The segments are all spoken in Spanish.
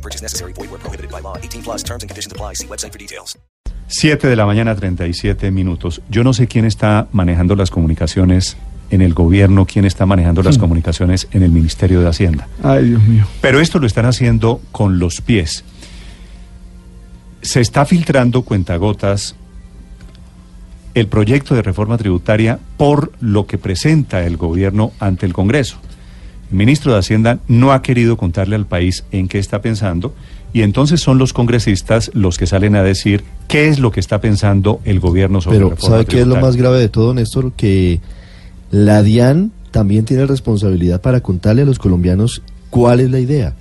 No purchase necessary. Void where prohibited by law. 18 plus terms and conditions apply. See website for details. 7 de la mañana, 37 minutos. Yo no sé quién está manejando las comunicaciones en el gobierno, quién está manejando las comunicaciones en el Ministerio de Hacienda. Ay, Dios mío. Pero esto lo están haciendo con los pies. Se está filtrando cuentagotas el proyecto de reforma tributaria por lo que presenta el gobierno ante el Congreso. El ministro de Hacienda no ha querido contarle al país en qué está pensando y entonces son los congresistas los que salen a decir qué es lo que está pensando el gobierno sobre Pero ¿sabe qué es lo más grave de todo, Néstor? Que la DIAN también tiene responsabilidad para contarle a los colombianos cuál es la idea.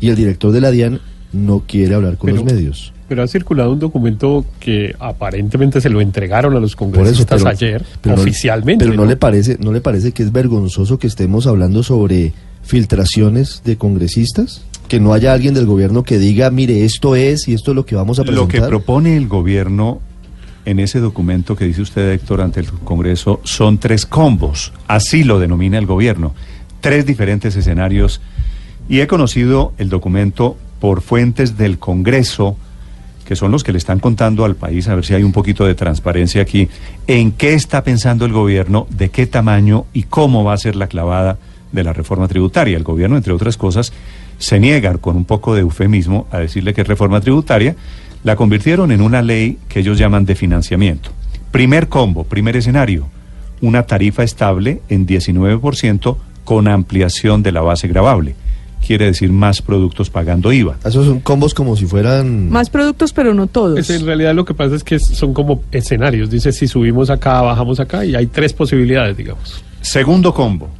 Y el director de la DIAN no quiere hablar con Pero- los medios. Pero ha circulado un documento que aparentemente se lo entregaron a los eso, congresistas pero, ayer, pero no- oficialmente. pero no, le parece, ¿no le parece que es vergonzoso que estemos hablando sobre filtraciones de congresistas? Que no haya alguien del gobierno que diga, mire, esto es y esto es lo que vamos a Lo presentar. que propone el gobierno en ese documento que dice usted, Héctor, ante el Congreso, son tres combos. Así lo denomina el gobierno. Tres diferentes escenarios. Y he conocido el documento por fuentes del Congreso, que son los que le están contando al país, a ver si hay un poquito de transparencia aquí, en qué está pensando el gobierno, de qué tamaño y cómo va a ser la clavada de la reforma tributaria. El gobierno, entre otras cosas, se niega con un poco de eufemismo a decirle que es reforma tributaria, la convirtieron en una ley que ellos llaman de financiamiento. Primer combo, primer escenario, una tarifa estable en 19% con ampliación de la base gravable. Quiere decir más productos pagando IVA. Esos son combos como si fueran... Más productos, pero no todos. Pues en realidad lo que pasa es que son como escenarios. Dice si subimos acá, bajamos acá y hay tres posibilidades, digamos. Segundo combo,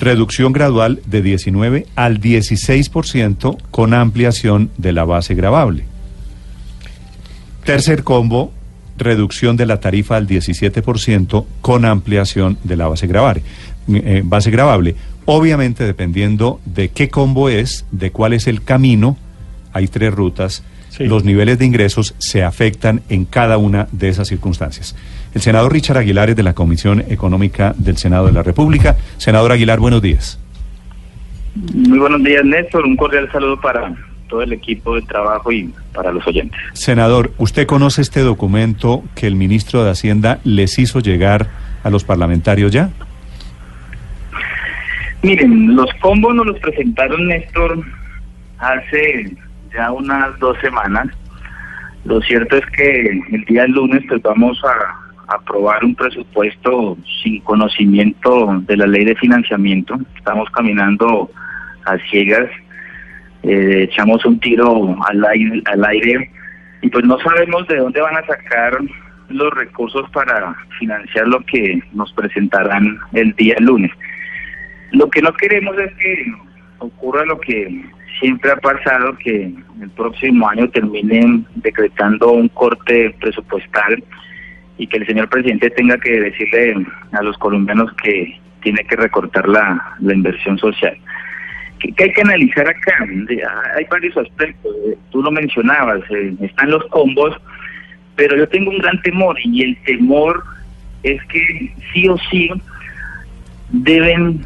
reducción gradual de 19 al 16% con ampliación de la base gravable. Tercer combo, reducción de la tarifa al 17% con ampliación de la base gravable. eh, base gravable. Obviamente dependiendo de qué combo es, de cuál es el camino, hay tres rutas, Sí. los niveles de ingresos se afectan en cada una de esas circunstancias. El senador Richard Aguilar es de la Comisión Económica del Senado de la República. Senador Aguilar, buenos días. Muy buenos días, Néstor. Un cordial saludo para todo el equipo de trabajo y para los oyentes. Senador, ¿usted conoce este documento que el ministro de Hacienda les hizo llegar a los parlamentarios ya? Miren, los combos nos los presentaron, Néstor, hace ya unas dos semanas. Lo cierto es que el día lunes pues vamos a aprobar un presupuesto sin conocimiento de la ley de financiamiento. Estamos caminando a ciegas, eh, echamos un tiro al aire, al aire y pues no sabemos de dónde van a sacar los recursos para financiar lo que nos presentarán el día lunes. Lo que no queremos es que ocurra lo que siempre ha pasado, que el próximo año terminen decretando un corte presupuestal y que el señor presidente tenga que decirle a los colombianos que tiene que recortar la, la inversión social. ¿Qué, hay que analizar acá? Hay varios aspectos, eh, tú lo mencionabas, eh, están los combos, pero yo tengo un gran temor y el temor es que sí o sí deben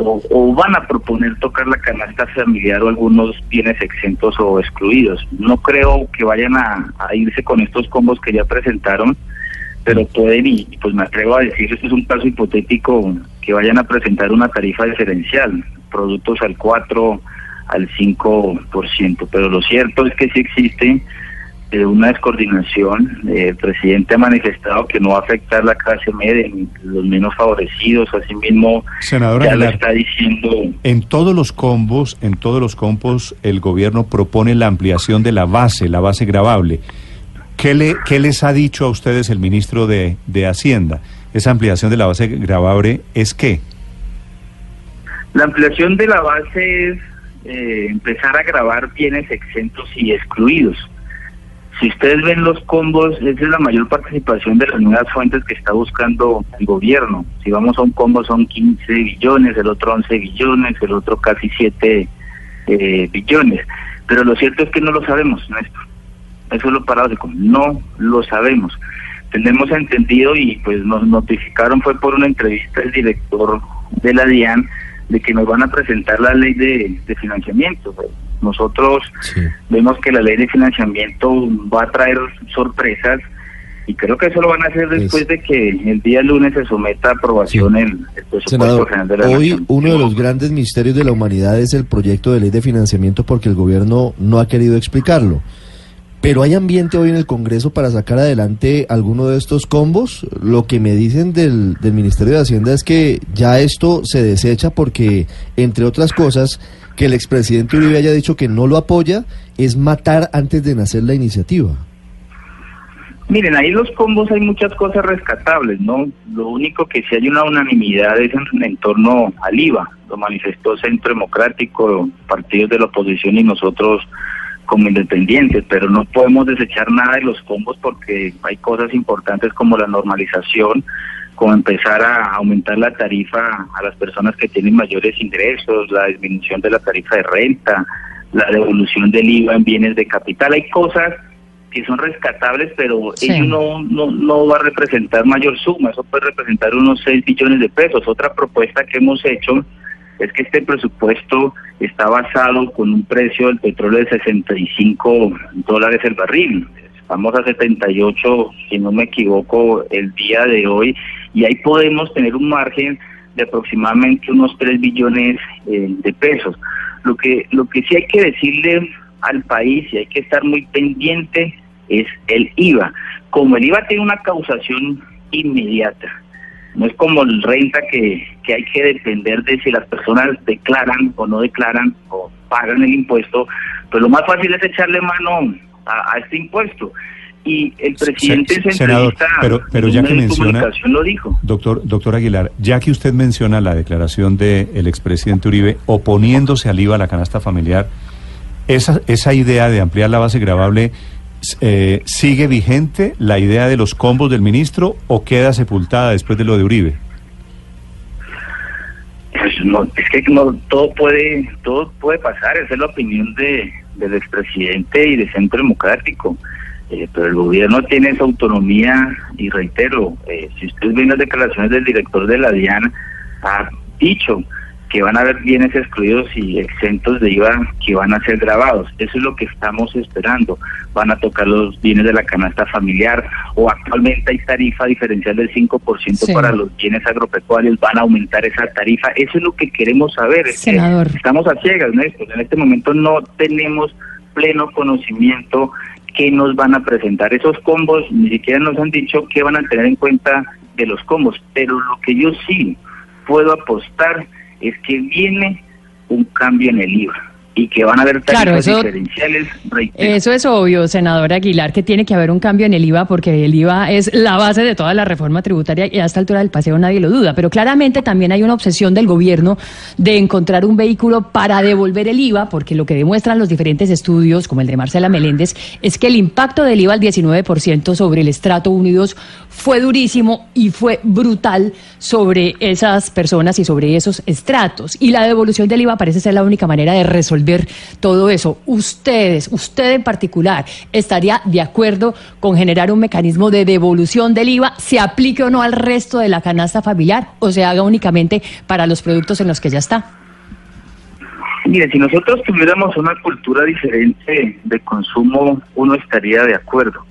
o, van a proponer tocar la canasta familiar o algunos bienes exentos o excluidos. No creo que vayan a, a irse con estos combos que ya presentaron, pero pueden, y pues me atrevo a decir, esto es un caso hipotético, que vayan a presentar una tarifa diferencial, productos al 4, al 5%, pero lo cierto es que sí existe eh, una descoordinación. Eh, el presidente ha manifestado que no va a afectar la clase media, los menos favorecidos, asimismo Senador ya lo Aguilar. está diciendo En todos los combos, en todos los combos, el gobierno propone la ampliación de la base, la base gravable. ¿Qué, le, qué les ha dicho a ustedes el ministro de, de Hacienda? Esa ampliación de la base gravable es qué? La ampliación de la base es eh, empezar a grabar bienes exentos y excluidos. Si ustedes ven los combos, esa es la mayor participación de las nuevas fuentes que está buscando el gobierno. Si vamos a un combo son 15 billones, el otro 11 billones, el otro casi 7 eh, billones. Pero lo cierto es que no lo sabemos, Néstor. Eso es lo paradójico, no lo sabemos. Tenemos entendido y pues nos notificaron, fue por una entrevista el director de la DIAN, de que nos van a presentar la ley de financiamiento. Nosotros Sí. vemos que la ley de financiamiento va a traer sorpresas y creo que eso lo van a hacer después de que el día lunes se someta a aprobación el, el presupuesto Senador, general de la hoy Nación. uno de los grandes misterios de la humanidad es el proyecto de ley de financiamiento porque el gobierno no ha querido explicarlo. Pero hay ambiente hoy en el Congreso para sacar adelante alguno de estos combos. Lo que me dicen del, del Ministerio de Hacienda es que ya esto se desecha porque, entre otras cosas, que el expresidente Uribe haya dicho que no lo apoya es matar antes de nacer la iniciativa. Miren, ahí los combos hay muchas cosas rescatables, ¿no? Lo único que sí hay una unanimidad es en, en torno al IVA. Lo manifestó Centro Democrático, partidos de la oposición y nosotros como independientes, pero no podemos desechar nada de los combos porque hay cosas importantes como la normalización, como empezar a aumentar la tarifa a las personas que tienen mayores ingresos, la disminución de la tarifa de renta, la devolución del IVA en bienes de capital. Hay cosas que son rescatables, pero Sí. ello no, no, no va a representar mayor suma, eso puede representar unos 6 billones de pesos. Otra propuesta que hemos hecho es que este presupuesto está basado con un precio del petróleo de 65 dólares el barril. Estamos a 78, si no me equivoco, el día de hoy, y ahí podemos tener un margen de aproximadamente unos 3 billones eh, de pesos. Lo que, lo que sí hay que decirle al país y hay que estar muy pendiente es el IVA. Como el IVA tiene una causación inmediata, no es como el renta que, que hay que depender de si las personas declaran o no declaran o pagan el impuesto, pues lo más fácil es echarle mano a, a este impuesto. Y el presidente en su Se- senador, entrevista pero- pero ya que de menciona- lo dijo. Doctor, doctor Aguilar, ya que usted menciona la declaración del expresidente Uribe oponiéndose al IVA a la canasta familiar, esa, esa idea de ampliar la base gravable, eh, ¿sigue vigente la idea de los combos del ministro o queda sepultada después de lo de Uribe? Pues no, es que no todo puede todo puede pasar esa es la opinión de del expresidente y de Centro Democrático. Eh, pero el gobierno tiene esa autonomía y reitero eh, si ustedes ven las declaraciones del director de la DIAN ha dicho que van a haber bienes excluidos y exentos de IVA que van a ser grabados. Eso es lo que estamos esperando. Van a tocar los bienes de la canasta familiar o actualmente hay tarifa diferencial del 5% Sí. para los bienes agropecuarios. Van a aumentar esa tarifa. Eso es lo que queremos saber. Senador. estamos a ciegas, Néstor. En este momento no tenemos pleno conocimiento que nos van a presentar esos combos. Ni siquiera nos han dicho qué van a tener en cuenta de los combos. Pero lo que yo sí puedo apostar es que viene un cambio en el IVA y que van a haber tarifas Claro, eso- diferenciales. reitero. Eso es obvio, senador Aguilar, que tiene que haber un cambio en el IVA porque el IVA es la base de toda la reforma tributaria y a esta altura del paseo nadie lo duda. Pero claramente también hay una obsesión del gobierno de encontrar un vehículo para devolver el IVA porque lo que demuestran los diferentes estudios, como el de Marcela Meléndez, es que el impacto del IVA al 19% sobre el estrato 1 y 2 fue durísimo y fue brutal sobre esas personas y sobre esos estratos. Y la devolución del IVA parece ser la única manera de resolver todo eso. Ustedes, usted en particular, estaría de acuerdo con generar un mecanismo de devolución del IVA, se aplique o no al resto de la canasta familiar o se haga únicamente para los productos en los que ya está. Mire, si nosotros tuviéramos una cultura diferente de consumo, uno estaría de acuerdo.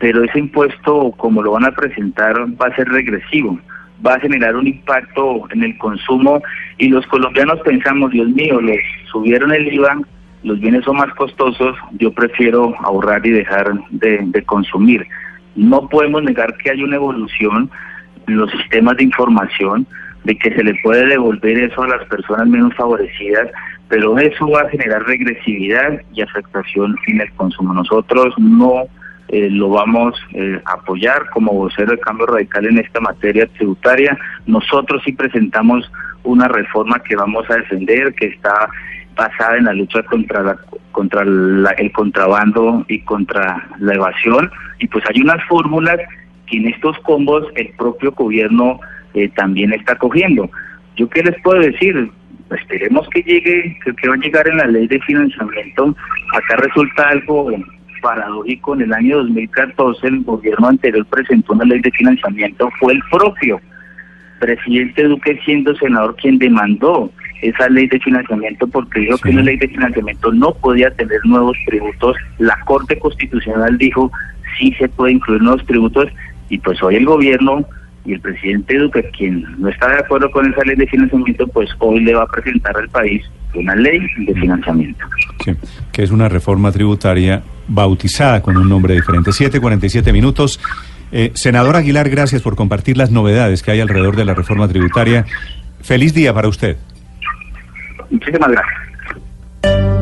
Pero ese impuesto, como lo van a presentar, va a ser regresivo. Va a generar un impacto en el consumo y los colombianos pensamos, Dios mío, les subieron el IVA, los bienes son más costosos, yo prefiero ahorrar y dejar de, de consumir. No podemos negar que hay una evolución en los sistemas de información, de que se le puede devolver eso a las personas menos favorecidas, pero eso va a generar regresividad y afectación en el consumo. Nosotros no eh, lo vamos eh, a apoyar como vocero de cambio radical en esta materia tributaria. Nosotros sí presentamos una reforma que vamos a defender, que está basada en la lucha contra la, contra la- el contrabando y contra la evasión y pues hay unas fórmulas que en estos combos el propio gobierno eh, también está cogiendo. Yo qué les puedo decir, esperemos que llegue, que, que va a llegar en la ley de financiamiento. Acá resulta algo paradójico, en el año 2014 el gobierno anterior presentó una ley de financiamiento, fue el propio presidente Duque siendo senador quien demandó esa ley de financiamiento porque dijo que una ley de financiamiento no podía tener nuevos tributos. La Corte Constitucional dijo sí se puede incluir nuevos tributos y pues hoy el gobierno y el presidente Duque, quien no está de acuerdo con esa ley de financiamiento, pues hoy le va a presentar al país una ley de financiamiento. Sí, que es una reforma tributaria bautizada con un nombre diferente. 7.47 minutos. Eh, senador Aguilar, gracias por compartir las novedades que hay alrededor de la reforma tributaria. Feliz día para usted. Muchísimas gracias.